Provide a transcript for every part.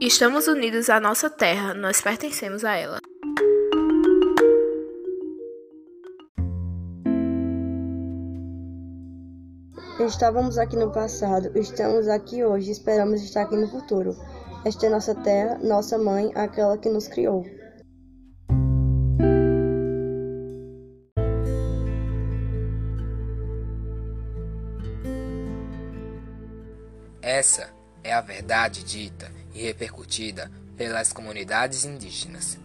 Estamos unidos à nossa terra, nós pertencemos a ela. Estávamos aqui no passado, estamos aqui hoje, esperamos estar aqui no futuro. Esta é nossa terra, nossa mãe, aquela que nos criou. Essa é a verdade dita e repercutida pelas comunidades indígenas.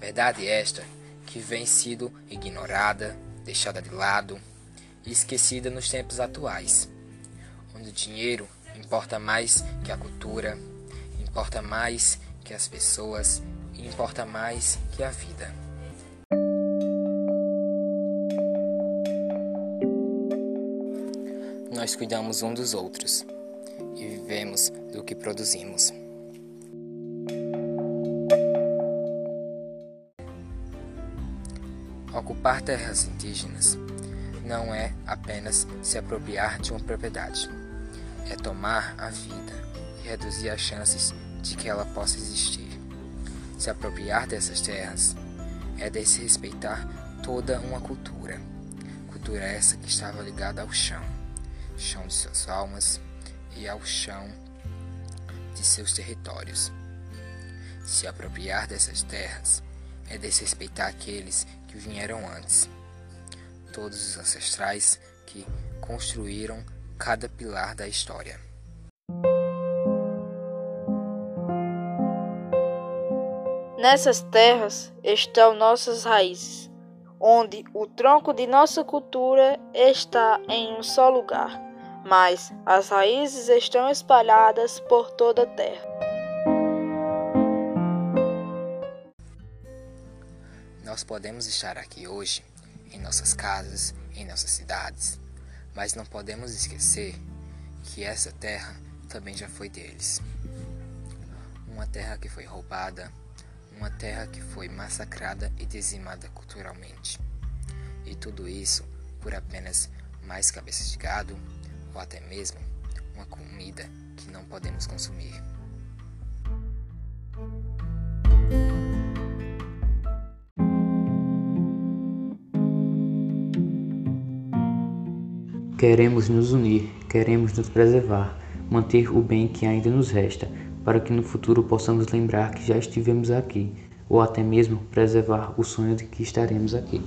Verdade esta que vem sido ignorada, deixada de lado e esquecida nos tempos atuais, onde o dinheiro importa mais que a cultura, importa mais que as pessoas e importa mais que a vida. Nós cuidamos um dos outros e vivemos do que produzimos. Ocupar terras indígenas não é apenas se apropriar de uma propriedade, é tomar a vida e reduzir as chances de que ela possa existir. Se apropriar dessas terras é desrespeitar toda uma cultura, cultura essa que estava ligada ao chão, chão de suas almas, e ao chão de seus territórios. Se apropriar dessas terras é desrespeitar aqueles que vieram antes, todos os ancestrais que construíram cada pilar da história. Nessas terras estão nossas raízes, onde o tronco de nossa cultura está em um só lugar mas as raízes estão espalhadas por toda a terra. Nós podemos estar aqui hoje, em nossas casas, em nossas cidades, mas não podemos esquecer que essa terra também já foi deles. Uma terra que foi roubada, uma terra que foi massacrada e dizimada culturalmente. E tudo isso por apenas mais cabeças de gado, ou até mesmo uma comida que não podemos consumir. Queremos nos unir, queremos nos preservar, manter o bem que ainda nos resta, para que no futuro possamos lembrar que já estivemos aqui, ou até mesmo preservar o sonho de que estaremos aqui.